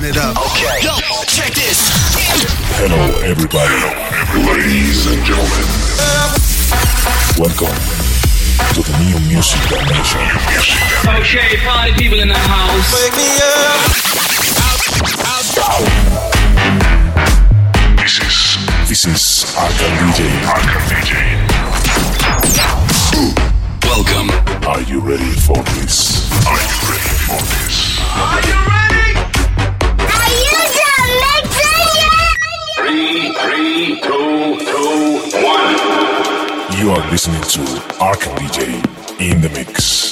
Turn it up. Okay. Yo, check this. Hello, everybody. Ladies and gentlemen. Welcome to the new music dimension. Okay, party people in the house. Wake me up. This is This is Arkham DJ. Arkham DJ. Welcome. Are you ready for this? Are you ready for this? Are you done are listening to Arkham DJ in the mix.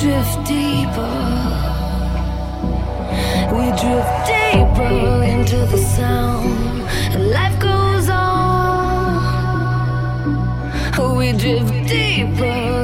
drift deeper. We drift deeper into the sound, and life goes on. We drift deeper.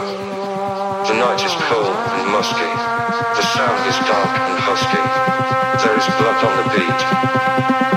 The night is cold and musky. The sound is dark and husky. There is blood on the beat.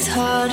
So